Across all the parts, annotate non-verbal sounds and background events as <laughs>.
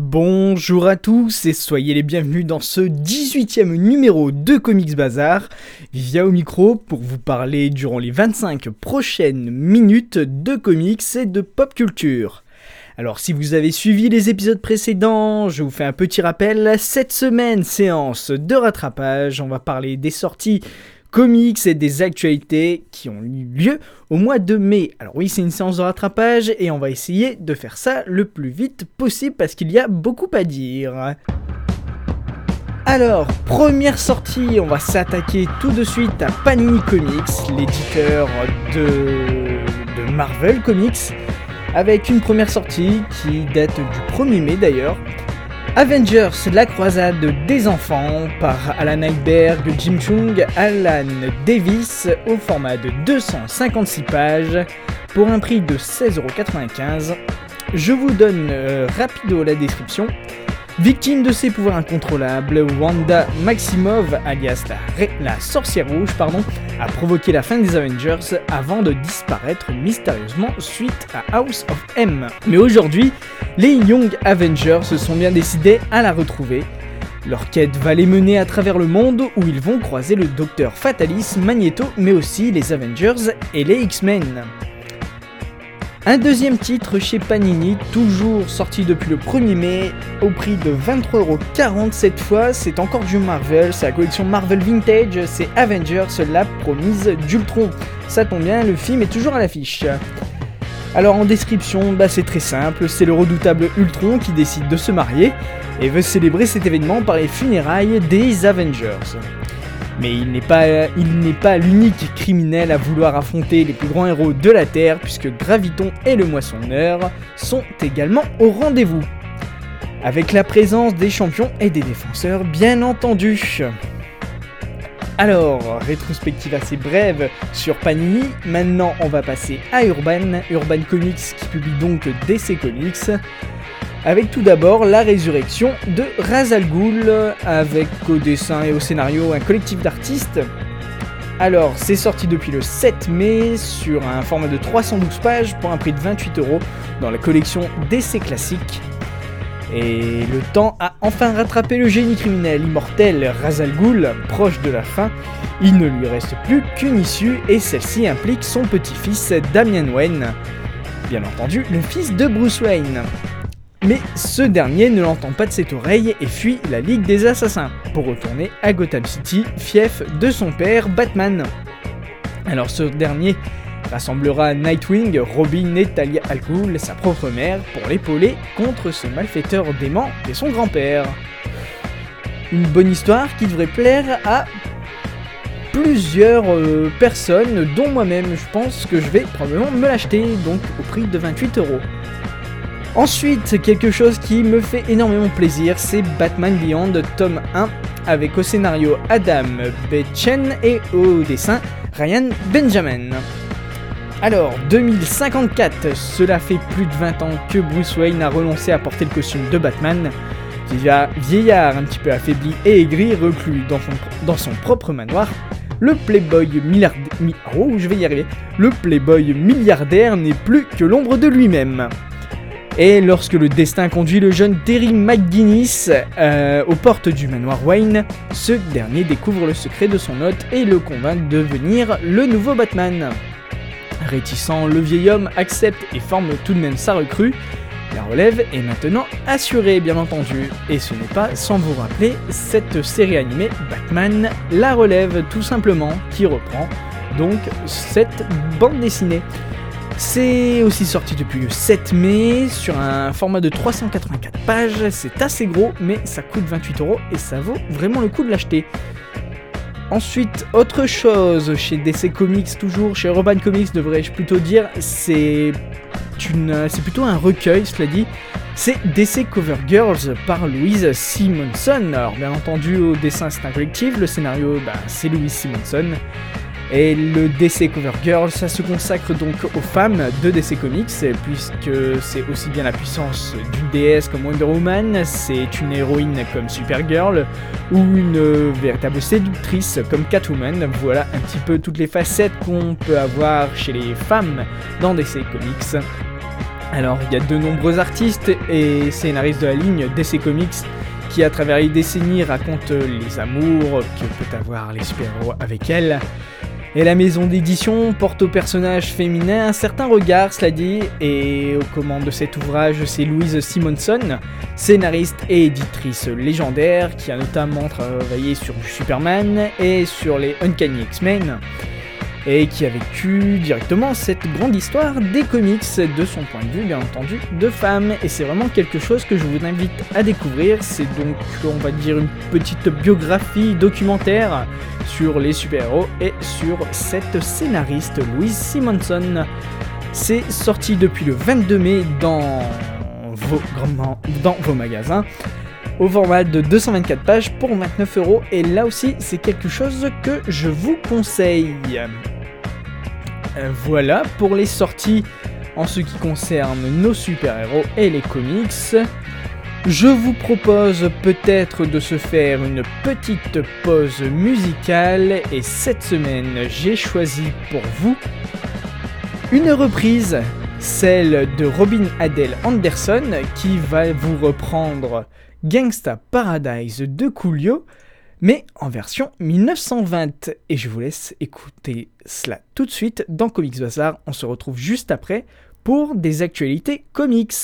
Bonjour à tous et soyez les bienvenus dans ce 18e numéro de Comics Bazar. Via au micro pour vous parler durant les 25 prochaines minutes de comics et de pop culture. Alors si vous avez suivi les épisodes précédents, je vous fais un petit rappel. Cette semaine, séance de rattrapage, on va parler des sorties comics et des actualités qui ont eu lieu au mois de mai. Alors oui, c'est une séance de rattrapage et on va essayer de faire ça le plus vite possible parce qu'il y a beaucoup à dire. Alors, première sortie, on va s'attaquer tout de suite à Panini Comics, l'éditeur de, de Marvel Comics, avec une première sortie qui date du 1er mai d'ailleurs. Avengers, la croisade des enfants par Alan Heiberg, Jim Chung, Alan Davis au format de 256 pages pour un prix de 16,95€. Je vous donne euh, la description. Victime de ses pouvoirs incontrôlables, Wanda Maximov, alias la, sorcière rouge, a provoqué la fin des Avengers avant de disparaître mystérieusement suite à House of M. Mais aujourd'hui, les Young Avengers se sont bien décidés à la retrouver. Leur quête va les mener à travers le monde où ils vont croiser le Docteur Fatalis, Magneto, mais aussi les Avengers et les X-Men. Un deuxième titre chez Panini, toujours sorti depuis le 1er mai, au prix de 23,40€ cette fois, c'est encore du Marvel, c'est la collection Marvel Vintage, c'est Avengers, la promise d'Ultron. Ça tombe bien, le film est toujours à l'affiche. Alors en description, bah c'est très simple, c'est le redoutable Ultron qui décide de se marier et veut célébrer cet événement par les funérailles des Avengers. Mais il n'est pas, l'unique criminel à vouloir affronter les plus grands héros de la Terre, puisque Graviton et le Moissonneur sont également au rendez-vous. Avec la présence des champions et des défenseurs, bien entendu. Alors, rétrospective assez brève sur Panini, maintenant on va passer à Urban, Urban Comics qui publie donc DC Comics, avec tout d'abord la résurrection de Ra's al Ghul, avec au dessin et au scénario un collectif d'artistes. Alors, c'est sorti depuis le 7 mai sur un format de 312 pages pour un prix de 28 euros dans la collection DC Classique. Et le temps a enfin rattrapé le génie criminel immortel Ra's al Ghul, proche de la fin. Il ne lui reste plus qu'une issue et celle-ci implique son petit-fils Damian Wayne. Bien entendu, le fils de Bruce Wayne. Mais ce dernier ne l'entend pas de cette oreille et fuit la Ligue des Assassins pour retourner à Gotham City, fief de son père Batman. Alors ce dernier rassemblera Nightwing, Robin et Talia al sa propre mère, pour l'épauler contre ce malfaiteur dément et son grand-père. Une bonne histoire qui devrait plaire à plusieurs euh, personnes, dont moi-même. Je pense que je vais probablement me l'acheter, donc au prix de 28 euros. Ensuite, quelque chose qui me fait énormément plaisir, c'est Batman Beyond tome 1, avec au scénario Adam Betchen et au dessin Ryan Benjamin. Alors, 2054, cela fait plus de 20 ans que Bruce Wayne a renoncé à porter le costume de Batman. Déjà vieillard un petit peu affaibli et aigri, reclus dans son, propre manoir, le playboy. Oh. Le playboy milliardaire n'est plus que l'ombre de lui-même. Et lorsque le destin conduit le jeune Terry McGuinness euh, aux portes du manoir Wayne, ce dernier découvre le secret de son hôte et le convainc de devenir le nouveau Batman. Réticent, le vieil homme accepte et forme tout de même sa recrue. La relève est maintenant assurée, bien entendu. Et ce n'est pas sans vous rappeler cette série animée Batman La Relève, tout simplement, qui reprend donc cette bande dessinée. C'est aussi sorti depuis le 7 mai sur un format de 384 pages. C'est assez gros, mais ça coûte 28 euros et ça vaut vraiment le coup de l'acheter. Ensuite, autre chose chez DC Comics, toujours chez Urban Comics, devrais-je plutôt dire, c'est plutôt un recueil, cela dit. C'est DC Cover Girls par Louise Simonson. Alors, bien entendu, au dessin c'est un collectif, le scénario bah, c'est Louise Simonson. Et le DC Cover Girl, ça se consacre donc aux femmes de DC Comics, puisque c'est aussi bien la puissance d'une déesse comme Wonder Woman, c'est une héroïne comme Supergirl, ou une véritable séductrice comme Catwoman. Voilà un petit peu toutes les facettes qu'on peut avoir chez les femmes dans DC Comics. Alors, il y a de nombreux artistes et scénaristes de la ligne DC Comics qui, à travers les décennies, racontent les amours que peut avoir les super-héros avec elle. Et la maison d'édition porte au personnage féminin un certain regard, cela dit, et aux commandes de cet ouvrage, c'est Louise Simonson, scénariste et éditrice légendaire, qui a notamment travaillé sur Superman et sur les Uncanny X-Men et qui a vécu directement cette grande histoire des comics de son point de vue bien entendu de femme. Et c'est vraiment quelque chose que je vous invite à découvrir. C'est donc on va dire une petite biographie documentaire sur les super-héros et sur cette scénariste Louise Simonson. C'est sorti depuis le 22 mai dans vos, dans vos magasins au format de 224 pages pour 29 euros. Et là aussi c'est quelque chose que je vous conseille. Euh, voilà pour les sorties en ce qui concerne nos super-héros et les comics. Je vous propose peut-être de se faire une petite pause musicale et cette semaine j'ai choisi pour vous une reprise, celle de Robin Adele Anderson qui va vous reprendre Gangsta Paradise de Coolio mais en version 1920. Et je vous laisse écouter cela tout de suite dans Comics Bazar. On se retrouve juste après pour des actualités comics.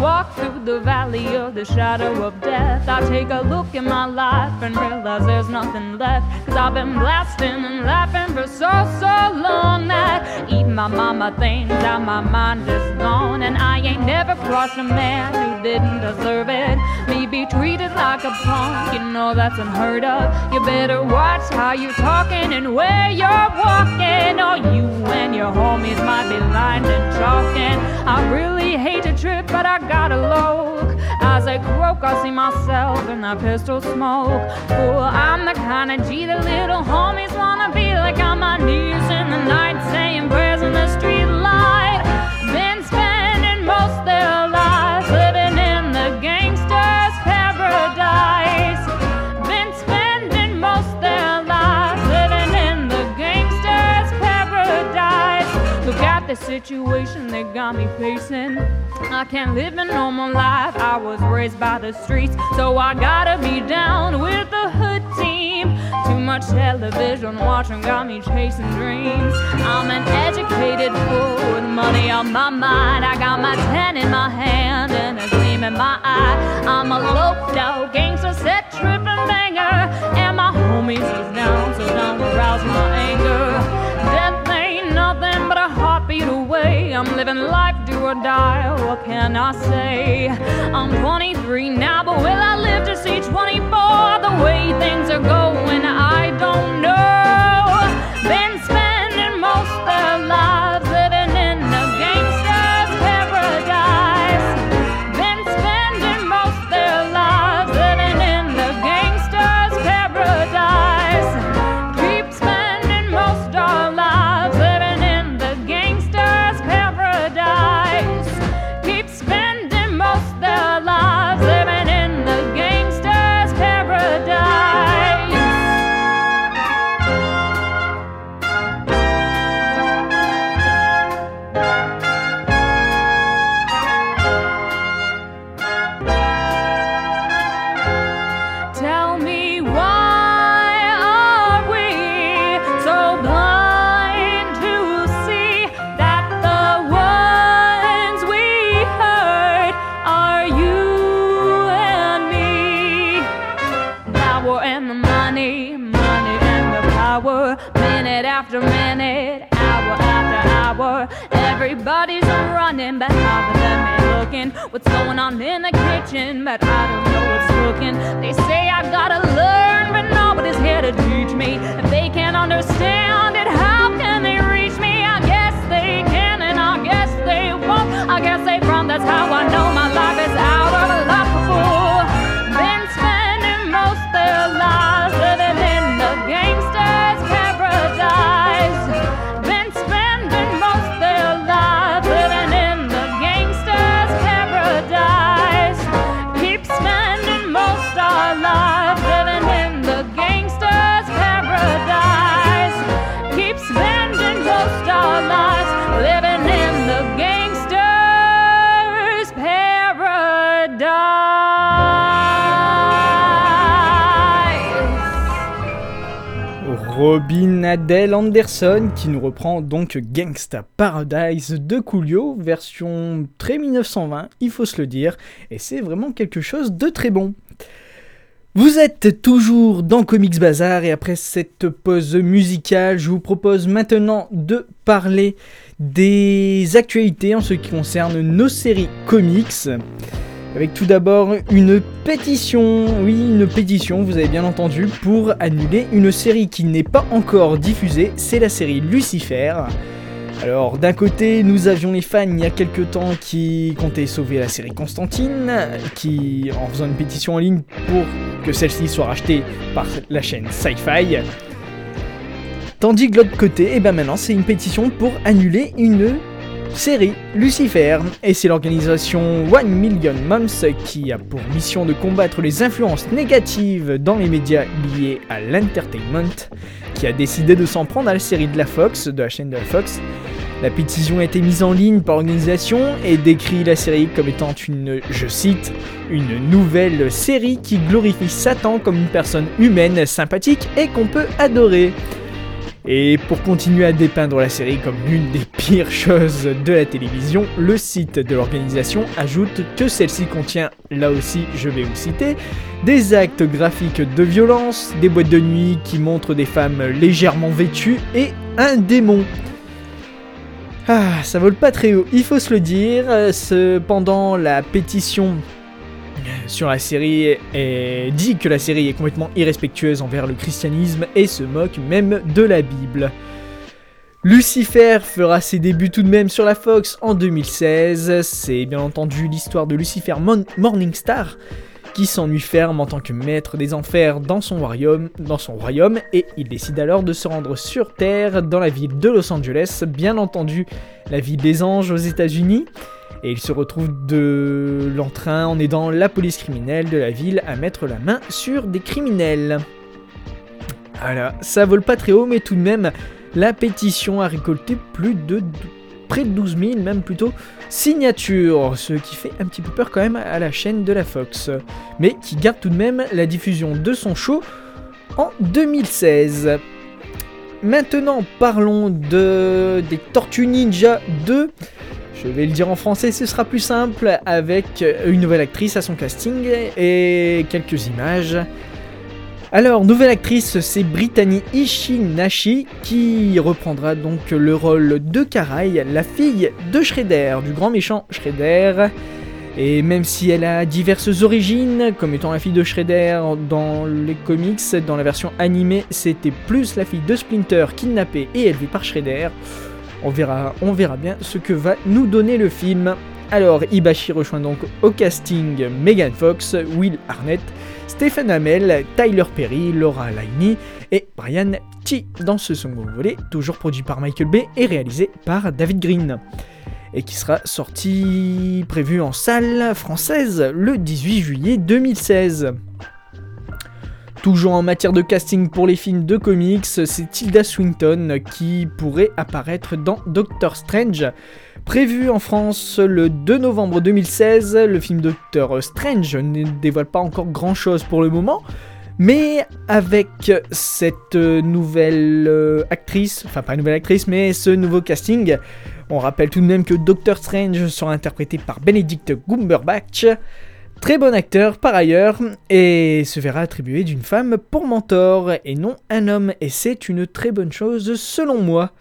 Walk through the valley of the shadow of death, I take a look in my life and realize there's nothing left. Cause I've been blasting and laughing for so, so long that even my mama thinks that my mind is gone. And I ain't never crossed a man who didn't deserve it. Me be treated like a punk, you know that's unheard of. You better watch how you're talking and where you're walking, or you and your homies might be lying and talking. I really hate to trip, but I gotta look. As I croak, I see myself in that pistol smoke. Oh, I'm the kind of G that little homies wanna be like on my knees in the night, saying prayers in the street light. Been spending most their the situation they got me facing. I can't live a normal life. I was raised by the streets, so I gotta be down with the hood team. Too much television watching got me chasing dreams. I'm an educated fool with money on my mind. I got my ten in my hand and a gleam in my eye. I'm a low dog gangster, set tripping banger, and my homies is down, so don't arouse my anger. Death a heartbeat away. I'm living life do or die. What can I say? I'm 23 now, but will I live to see 24? The way things are going, I don't know. Running, but how them ain't looking. What's going on in the kitchen, but I don't know what's cooking. They say I gotta learn, but nobody's here to teach me. If they can't understand it, how can they reach me? I guess they can, and I guess they won't. I guess they front, that's how I know my life is out of a love Robin Adele Anderson qui nous reprend donc Gangsta Paradise de Coolio, version très 1920, il faut se le dire, et c'est vraiment quelque chose de très bon. Vous êtes toujours dans Comics Bazar et après cette pause musicale, je vous propose maintenant de parler des actualités en ce qui concerne nos séries comics. Avec tout d'abord une pétition, oui une pétition, vous avez bien entendu, pour annuler une série qui n'est pas encore diffusée, c'est la série Lucifer. Alors d'un côté nous avions les fans il y a quelques temps qui comptaient sauver la série Constantine, qui en faisant une pétition en ligne pour que celle-ci soit rachetée par la chaîne Sci-Fi. Tandis que de l'autre côté, et ben maintenant c'est une pétition pour annuler une série Lucifer et c'est l'organisation One Million Moms qui a pour mission de combattre les influences négatives dans les médias liés à l'entertainment qui a décidé de s'en prendre à la série de la Fox, de la chaîne de la Fox. La pétition a été mise en ligne par l'organisation et décrit la série comme étant une, je cite, une nouvelle série qui glorifie Satan comme une personne humaine, sympathique et qu'on peut adorer. Et pour continuer à dépeindre la série comme l'une des <laughs> pires choses de la télévision, le site de l'organisation ajoute que celle-ci contient, là aussi je vais vous citer, des actes graphiques de violence, des boîtes de nuit qui montrent des femmes légèrement vêtues et un démon. Ah, ça vole pas très haut, il faut se le dire. Cependant, la pétition sur la série et dit que la série est complètement irrespectueuse envers le christianisme et se moque même de la Bible. Lucifer fera ses débuts tout de même sur la Fox en 2016. C'est bien entendu l'histoire de Lucifer Morningstar qui s'ennuie ferme en tant que maître des enfers dans son royaume, dans son royaume et il décide alors de se rendre sur Terre dans la ville de Los Angeles, bien entendu la ville des anges aux États-Unis et il se retrouve de l'entrain en aidant la police criminelle de la ville à mettre la main sur des criminels. Voilà, ça vole pas très haut, mais tout de même, la pétition a récolté plus de près de 12 000, même plutôt, signatures, ce qui fait un petit peu peur quand même à la chaîne de la Fox, mais qui garde tout de même la diffusion de son show en 2016. Maintenant, parlons de des Tortues Ninja 2. Je vais le dire en français, ce sera plus simple avec une nouvelle actrice à son casting et quelques images. Alors, nouvelle actrice, c'est Brittany Ishinashi qui reprendra donc le rôle de Karai, la fille de Shredder, du grand méchant Shredder. Et même si elle a diverses origines, comme étant la fille de Shredder dans les comics, dans la version animée, c'était plus la fille de Splinter kidnappée et élevée par Shredder. On verra, on verra bien ce que va nous donner le film. Alors, Ibashi rejoint donc au casting Megan Fox, Will Arnett, Stephen Amell, Tyler Perry, Laura Linney et Brian T. dans ce second volet, toujours produit par Michael Bay et réalisé par David Green. Et qui sera sorti prévu en salle française le 18 juillet 2016. Toujours en matière de casting pour les films de comics, c'est Tilda Swinton qui pourrait apparaître dans Doctor Strange. Prévu en France le 2 novembre 2016, le film Doctor Strange ne dévoile pas encore grand chose pour le moment, mais avec cette nouvelle actrice, enfin pas nouvelle actrice, mais ce nouveau casting, on rappelle tout de même que Doctor Strange sera interprété par Benedict Cumberbatch, Très bon acteur par ailleurs, et se verra attribué d'une femme pour mentor, et non un homme, et c'est une très bonne chose selon moi.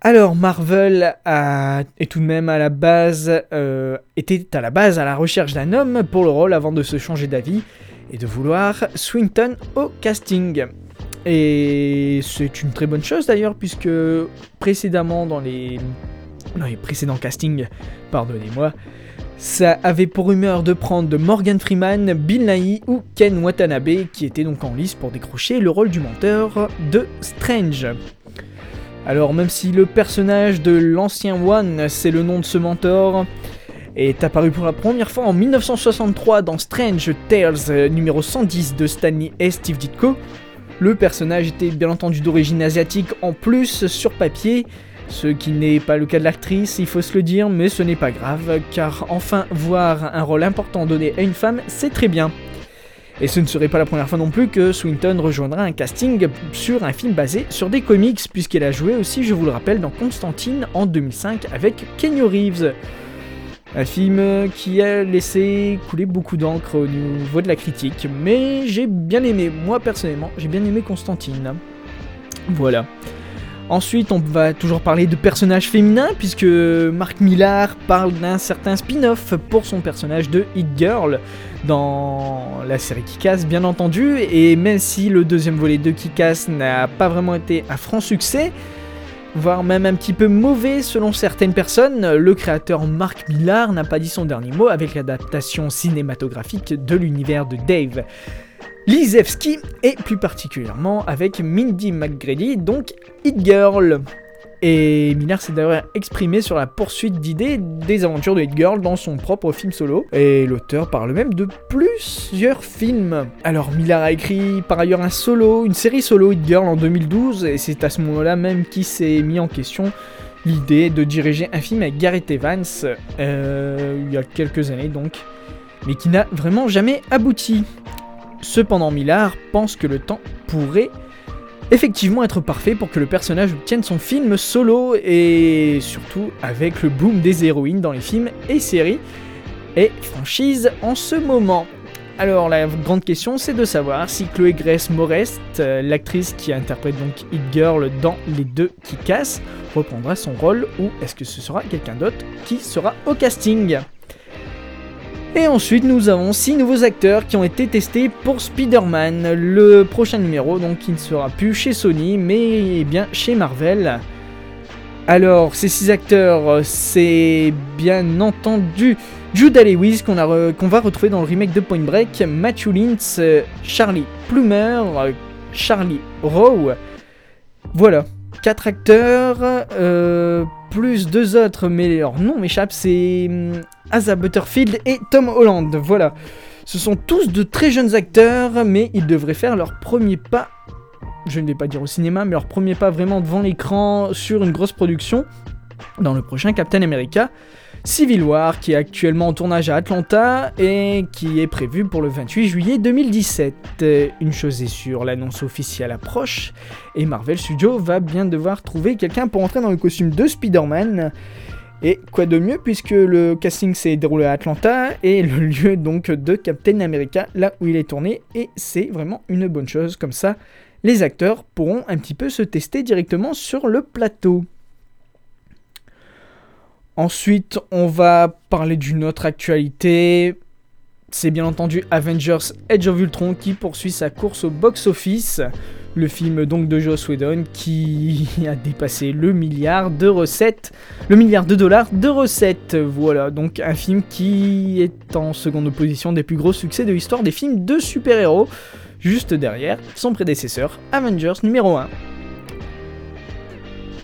Alors Marvel a, est tout de même à la base, euh, était à la base à la recherche d'un homme pour le rôle avant de se changer d'avis et de vouloir Swinton au casting. Et c'est une très bonne chose d'ailleurs puisque précédemment dans les précédents castings, pardonnez-moi, ça avait pour rumeur de prendre Morgan Freeman, Bill Nighy ou Ken Watanabe qui étaient donc en lice pour décrocher le rôle du menteur de Strange. Alors même si le personnage de l'ancien One, c'est le nom de ce mentor, est apparu pour la première fois en 1963 dans Strange Tales euh, numéro 110 de Stanley et Steve Ditko, le personnage était bien entendu d'origine asiatique en plus sur papier, ce qui n'est pas le cas de l'actrice, il faut se le dire, mais ce n'est pas grave, car enfin voir un rôle important donné à une femme, c'est très bien. Et ce ne serait pas la première fois non plus que Swinton rejoindra un casting sur un film basé sur des comics, puisqu'elle a joué aussi, je vous le rappelle, dans Constantine en 2005 avec Kenny Reeves. Un film qui a laissé couler beaucoup d'encre au niveau de la critique, mais j'ai bien aimé, moi personnellement, j'ai bien aimé Constantine. Voilà. Ensuite, on va toujours parler de personnages féminins, puisque Mark Millar parle d'un certain spin-off pour son personnage de Hit Girl dans la série Kick-Ass, bien entendu. Et même si le deuxième volet de Kick-Ass n'a pas vraiment été un franc succès, voire même un petit peu mauvais selon certaines personnes, le créateur Mark Millar n'a pas dit son dernier mot avec l'adaptation cinématographique de l'univers de Dave. Lisevski et plus particulièrement avec Mindy McGrady, donc Hit Girl. Et Miller s'est d'ailleurs exprimé sur la poursuite d'idées des aventures de Hit Girl dans son propre film solo. Et l'auteur parle même de plusieurs films. Alors Miller a écrit par ailleurs un solo, une série solo Hit Girl en 2012, et c'est à ce moment-là même qu'il s'est mis en question l'idée de diriger un film avec Gareth Evans, euh, il y a quelques années donc, mais qui n'a vraiment jamais abouti. Cependant, Millard pense que le temps pourrait effectivement être parfait pour que le personnage obtienne son film solo et surtout avec le boom des héroïnes dans les films et séries et franchises en ce moment. Alors la grande question c'est de savoir si Chloé Grace Morest, euh, l'actrice qui interprète donc Hit Girl dans les deux qui cassent, reprendra son rôle ou est-ce que ce sera quelqu'un d'autre qui sera au casting? Et ensuite, nous avons 6 nouveaux acteurs qui ont été testés pour Spider-Man, le prochain numéro, donc qui ne sera plus chez Sony, mais bien chez Marvel. Alors, ces 6 acteurs, c'est bien entendu Judah Lewis qu'on va retrouver dans le remake de Point Break, Matthew Lintz, Charlie Plumer, Charlie Rowe. Voilà, 4 acteurs, euh, plus deux autres, mais leur nom m'échappe, c'est hum, Asa Butterfield et Tom Holland. Voilà. Ce sont tous de très jeunes acteurs, mais ils devraient faire leur premier pas, je ne vais pas dire au cinéma, mais leur premier pas vraiment devant l'écran sur une grosse production dans le prochain Captain America. Civil War, qui est actuellement en tournage à Atlanta et qui est prévu pour le 28 juillet 2017. Une chose est sûre, l'annonce officielle approche et Marvel Studios va bien devoir trouver quelqu'un pour entrer dans le costume de Spider-Man. Et quoi de mieux puisque le casting s'est déroulé à Atlanta et le <laughs> lieu donc de Captain America là où il est tourné et c'est vraiment une bonne chose comme ça les acteurs pourront un petit peu se tester directement sur le plateau. Ensuite, on va parler d'une autre actualité. C'est bien entendu Avengers Edge of Ultron qui poursuit sa course au box-office. Le film donc de Joss Whedon qui <laughs> a dépassé le milliard de recettes, le milliard de dollars de recettes. Voilà, donc un film qui est en seconde position des plus gros succès de l'histoire des films de super-héros, juste derrière son prédécesseur Avengers numéro 1.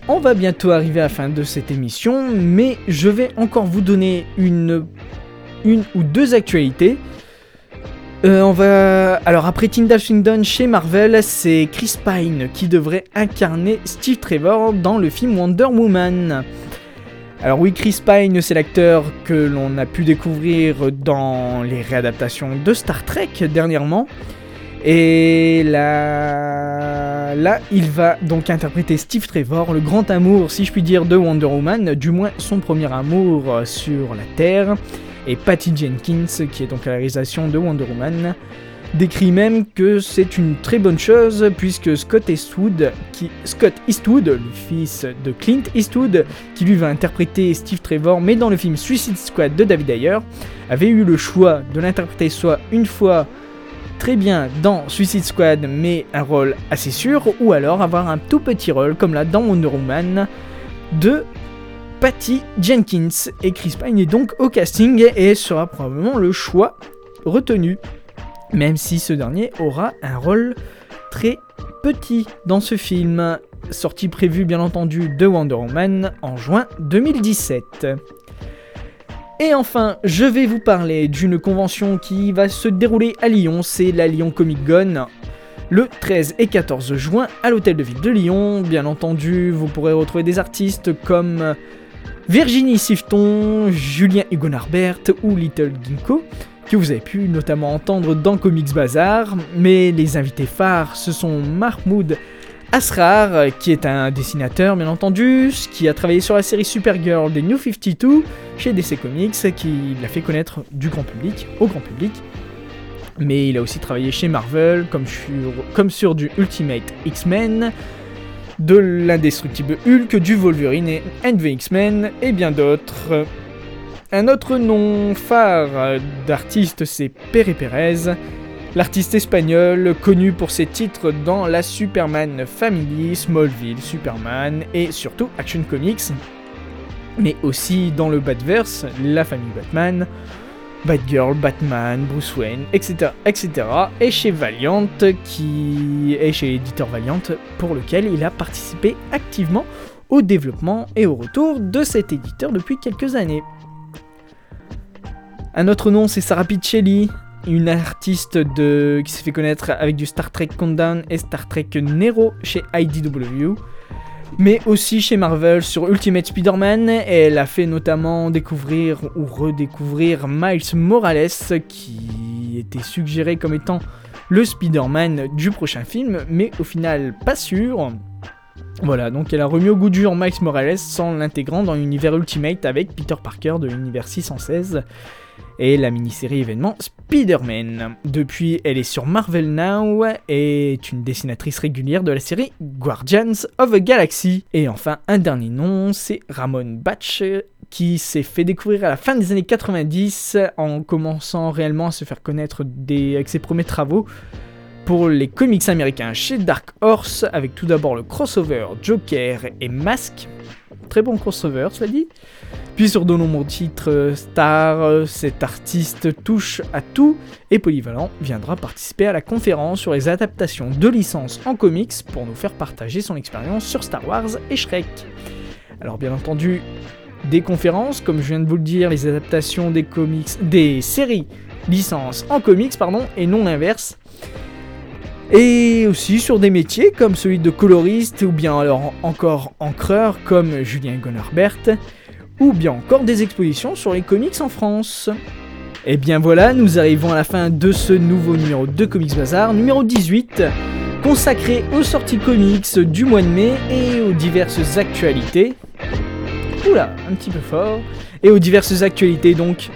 On va bientôt arriver à la fin de cette émission, mais je vais encore vous donner une, une ou deux actualités. Euh, on va. Alors après Tyndall Swindon chez Marvel, c'est Chris Pine qui devrait incarner Steve Trevor dans le film Wonder Woman. Alors oui, Chris Pine, c'est l'acteur que l'on a pu découvrir dans les réadaptations de Star Trek dernièrement. Et là, il va donc interpréter Steve Trevor, le grand amour, si je puis dire, de Wonder Woman, du moins son premier amour sur la Terre. Et Patty Jenkins, qui est donc la réalisation de Wonder Woman, décrit même que c'est une très bonne chose puisque Scott Eastwood, qui, Scott Eastwood, le fils de Clint Eastwood, qui lui va interpréter Steve Trevor, mais dans le film Suicide Squad de David Ayer, avait eu le choix de l'interpréter soit une fois très bien dans Suicide Squad, mais un rôle assez sûr, ou alors avoir un tout petit rôle comme là dans Wonder Woman de Patty Jenkins. Et Chris Pine est donc au casting et sera probablement le choix retenu même si ce dernier aura un rôle très petit dans ce film, sorti prévu bien entendu de Wonder Woman en juin 2017. Et enfin, je vais vous parler d'une convention qui va se dérouler à Lyon, c'est la Lyon Comic Con. Le 13 et 14 juin à l'hôtel de ville de Lyon, bien entendu, vous pourrez retrouver des artistes comme Virginie Sifton, Julien Hugonarbert ou Little Ginkgo, que vous avez pu notamment entendre dans Comics Bazar, mais les invités phares, ce sont Mahmoud Asrar, qui est un dessinateur bien entendu, qui a travaillé sur la série Supergirl des New 52 chez DC Comics, qui l'a fait connaître du grand public, au grand public. Mais il a aussi travaillé chez Marvel, comme sur, du Ultimate X-Men, de l'indestructible Hulk, du Wolverine et the X-Men, et bien d'autres. Un autre nom phare d'artiste, c'est Pere Perez, l'artiste espagnol connu pour ses titres dans la Superman Family, Smallville, Superman et surtout Action Comics, mais aussi dans le Batverse, la famille Batman, Batgirl, Batman, Bruce Wayne, etc., etc. Et chez Valiant, qui est chez l'éditeur Valiant, pour lequel il a participé activement au développement et au retour de cet éditeur depuis quelques années. Un autre nom, c'est Sarah Piccelli, une artiste qui s'est fait connaître avec du Star Trek Countdown et Star Trek Nero chez IDW, mais aussi chez Marvel sur Ultimate Spider-Man. elle a fait notamment découvrir ou redécouvrir Miles Morales, qui était suggéré comme étant le Spider-Man du prochain film, mais au final pas sûr. Voilà, donc elle a remis au goût du jour Miles Morales sans l'intégrant dans l'univers Ultimate avec Peter Parker de l'univers 616 et la mini-série événement Spider-Man. Depuis, elle est sur Marvel Now et est une dessinatrice régulière de la série Guardians of the Galaxy. Et enfin, un dernier nom, c'est Ramon Batch qui s'est fait découvrir à la fin des années 90 en commençant réellement à se faire connaître avec ses premiers travaux pour les comics américains chez Dark Horse avec tout d'abord le crossover Joker et Mask. Très bon crossover, cela dit. Puis sur de nombreux titres star, cet artiste touche à tout et Polyvalent viendra participer à la conférence sur les adaptations de licences en comics pour nous faire partager son expérience sur Star Wars et Shrek. Alors bien entendu, des conférences, comme je viens de vous le dire, les adaptations des comics, des séries licences en comics, pardon, et non l'inverse. Et aussi sur des métiers comme celui de coloriste ou bien alors encore encreur comme Julien Gonarbert ou bien encore des expositions sur les comics en France. Et bien voilà, nous arrivons à la fin de ce nouveau numéro de Comics Bazar, numéro 18, consacré aux sorties comics du mois de mai et aux diverses actualités. Oula, un petit peu fort. Et aux diverses actualités donc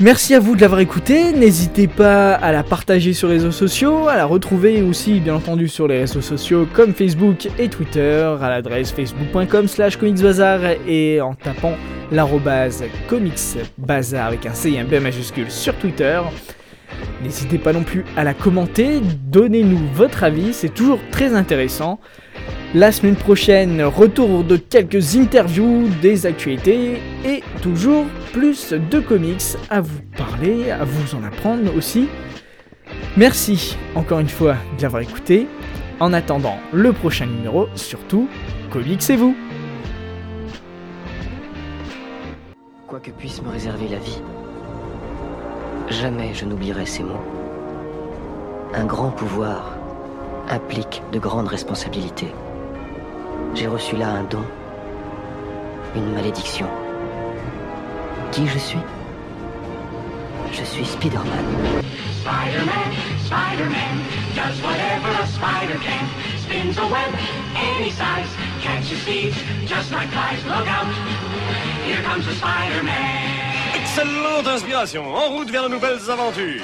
Merci à vous de l'avoir écouté, n'hésitez pas à la partager sur les réseaux sociaux, à la retrouver aussi bien entendu sur les réseaux sociaux comme Facebook et Twitter à l'adresse facebook.com slash comicsbazar et en tapant l'arrobase comicsbazar avec un C et un B majuscule sur Twitter. N'hésitez pas non plus à la commenter, donnez-nous votre avis, c'est toujours très intéressant. La semaine prochaine, retour de quelques interviews, des actualités et toujours plus de comics à vous parler, à vous en apprendre aussi. Merci encore une fois d'y avoir écouté. En attendant le prochain numéro, surtout, comics et vous Quoi que puisse me réserver la vie, jamais je n'oublierai ces mots. Un grand pouvoir implique de grandes responsabilités. J'ai reçu là un don, une malédiction. Qui je suis? Je suis Spider-Man. Spider-Man, Spider-Man, does whatever a spider can. Spins a web any size, catches thieves just like flies. Look out, here comes the Spider-Man. Excellente inspiration. En route vers de nouvelles aventures.